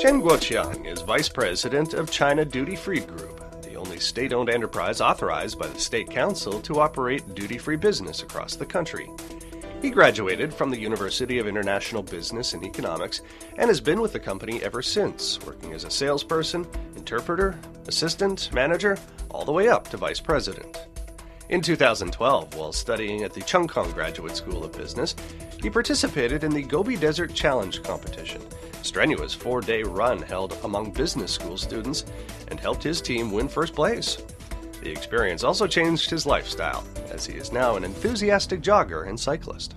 Chen Guoqiang is vice president of China Duty Free Group, the only state owned enterprise authorized by the State Council to operate duty free business across the country. He graduated from the University of International Business and Economics and has been with the company ever since, working as a salesperson, interpreter, assistant, manager, all the way up to vice president. In 2012, while studying at the Cheung Kong Graduate School of Business, he participated in the Gobi Desert Challenge competition, strenuous four day run held among business school students, and helped his team win first place. The experience also changed his lifestyle, as he is now an enthusiastic jogger and cyclist.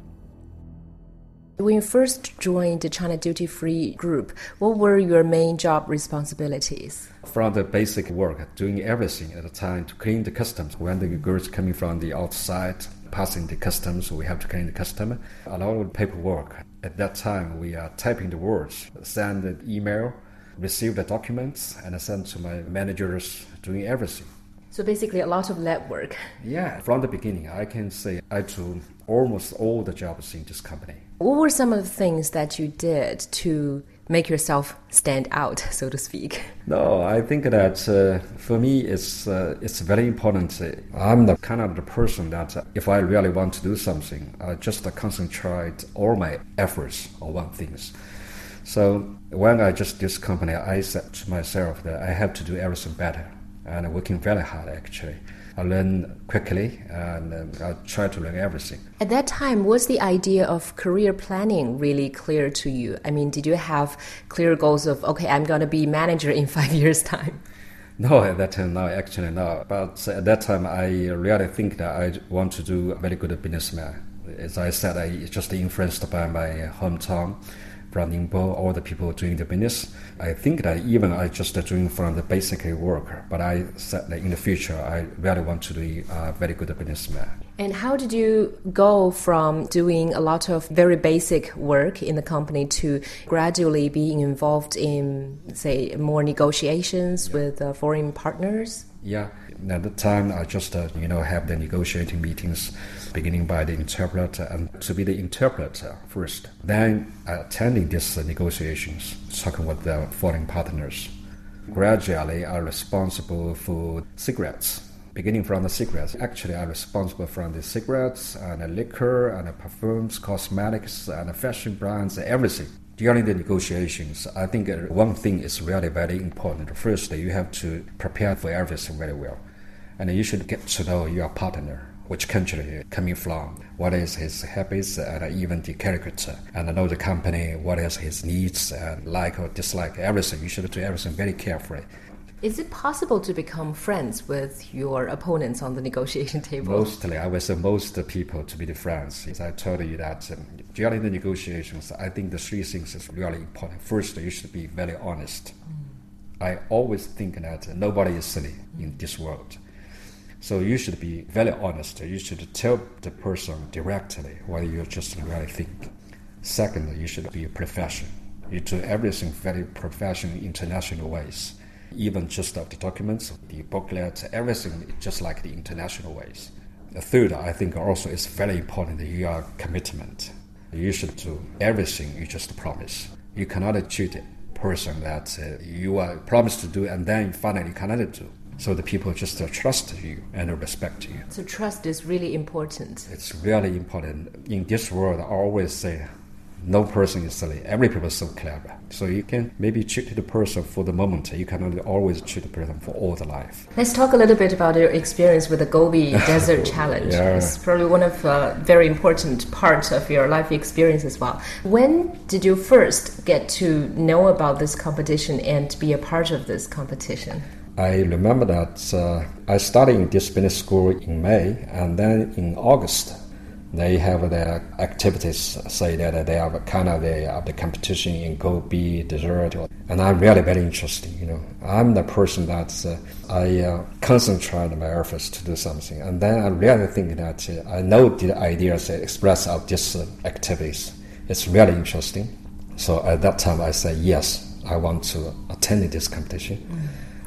When you first joined the China Duty Free Group, what were your main job responsibilities? From the basic work, doing everything at the time to clean the customs. When the goods coming from the outside, passing the customs, we have to clean the customs. A lot of paperwork. At that time, we are typing the words, send the email, receive the documents, and I send to my managers, doing everything. So basically, a lot of lab work. Yeah, from the beginning, I can say I do almost all the jobs in this company. What were some of the things that you did to make yourself stand out, so to speak? No, I think that uh, for me, it's uh, it's very important. I'm the kind of the person that if I really want to do something, I just concentrate all my efforts on one thing. So when I just this company, I said to myself that I have to do everything better and working very hard actually. I learn quickly and um, I try to learn everything. At that time, was the idea of career planning really clear to you? I mean, did you have clear goals of, okay, I'm going to be manager in five years' time? No, at that time, no, actually, no. But at that time, I really think that I want to do a very good businessman. As I said, I just influenced by my hometown from Ningbo, all the people doing the business. I think that even I just doing from the basic work, but I said that in the future, I really want to be a very good businessman. And how did you go from doing a lot of very basic work in the company to gradually being involved in, say, more negotiations yeah. with uh, foreign partners? Yeah, at the time, I just uh, you know have the negotiating meetings, beginning by the interpreter and to be the interpreter first. Then attending these uh, negotiations, talking with the foreign partners. Gradually, I'm responsible for cigarettes. Beginning from the cigarettes, actually, I'm responsible from the cigarettes and the liquor and the perfumes, cosmetics and fashion brands, everything during the negotiations, I think uh, one thing is really very important. First, you have to prepare for everything very well, and you should get to know your partner, which country coming from, what is his habits, and even the character, and know the company, what is his needs, and like or dislike, everything. You should do everything very carefully. Is it possible to become friends with your opponents on the negotiation table? Mostly, I would say most people to be the friends. As I told you that um, during the negotiations, I think the three things is really important. First, you should be very honest. Mm. I always think that nobody is silly in this world. So you should be very honest. You should tell the person directly what you just really think. Second, you should be a professional. You do everything very professional, international ways even just of the documents, the booklet, everything just like the international ways. The third, I think also is very important, the your commitment. You should do everything you just promise. You cannot cheat a person that uh, you are promised to do and then finally you cannot do. So the people just uh, trust you and respect you. So trust is really important. It's really important. In this world, I always say no person is silly. Every person is so clever. So you can maybe cheat the person for the moment. You cannot always cheat the person for all the life. Let's talk a little bit about your experience with the Gobi Desert Challenge. Yeah. It's probably one of uh, very important parts of your life experience as well. When did you first get to know about this competition and be a part of this competition? I remember that uh, I started in this business school in May, and then in August they have their activities say that they have kind of the, of the competition in Gobi Desert, and I'm really very interested. You know, I'm the person that uh, I uh, concentrate my efforts to do something, and then I really think that uh, I know the ideas expressed of these uh, activities. It's really interesting. So at that time, I said yes, I want to attend this competition.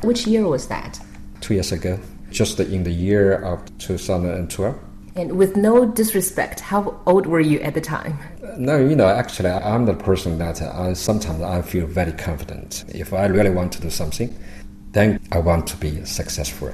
Which year was that? Two years ago, just in the year of 2012. And with no disrespect, how old were you at the time? No, you know, actually, I'm the person that I, sometimes I feel very confident. If I really want to do something, then I want to be successful.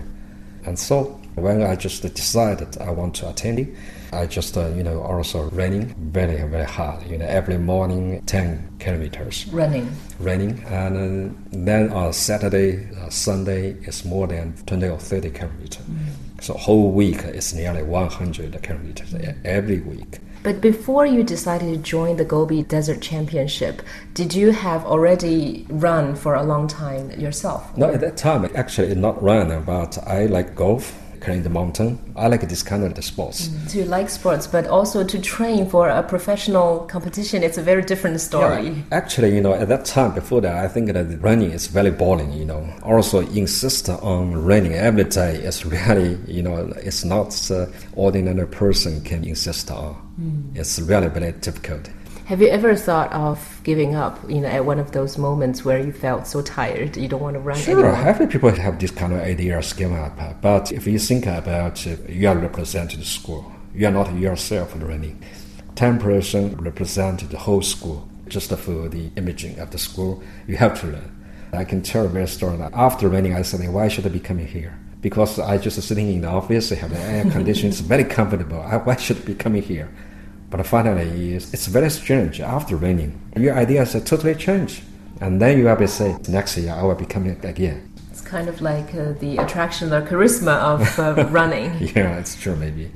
And so when I just decided I want to attend it, I just, uh, you know, also running very, very hard. You know, every morning, 10 kilometers. Running. Running. And uh, then on Saturday, uh, Sunday, it's more than 20 or 30 kilometers. Mm. So whole week is nearly 100 kilometers every week. But before you decided to join the Gobi Desert Championship, did you have already run for a long time yourself? No, at that time, actually, not run, but I like golf climb the mountain. I like this kind of the sports. Mm. So you like sports, but also to train for a professional competition, it's a very different story. Yeah, actually, you know, at that time before that, I think that running is very boring. You know, also insist on running every day is really, you know, it's not uh, ordinary person can insist on. Mm. It's really very difficult. Have you ever thought of giving up, you know, at one of those moments where you felt so tired you don't want to run sure, anymore? Every people have this kind of idea scheme up. But if you think about uh, you are representing the school, you are not yourself running. Ten person represent the whole school. Just for the imaging of the school, you have to learn. I can tell a very story after running, I said, why should I be coming here? Because I just sitting in the office, I have the air conditions, very comfortable. I, why should I be coming here? But finally, it's very strange. After raining, your ideas are totally change. And then you will be say, next year I will be coming again. It's kind of like uh, the attraction or charisma of uh, running. yeah, it's true, maybe.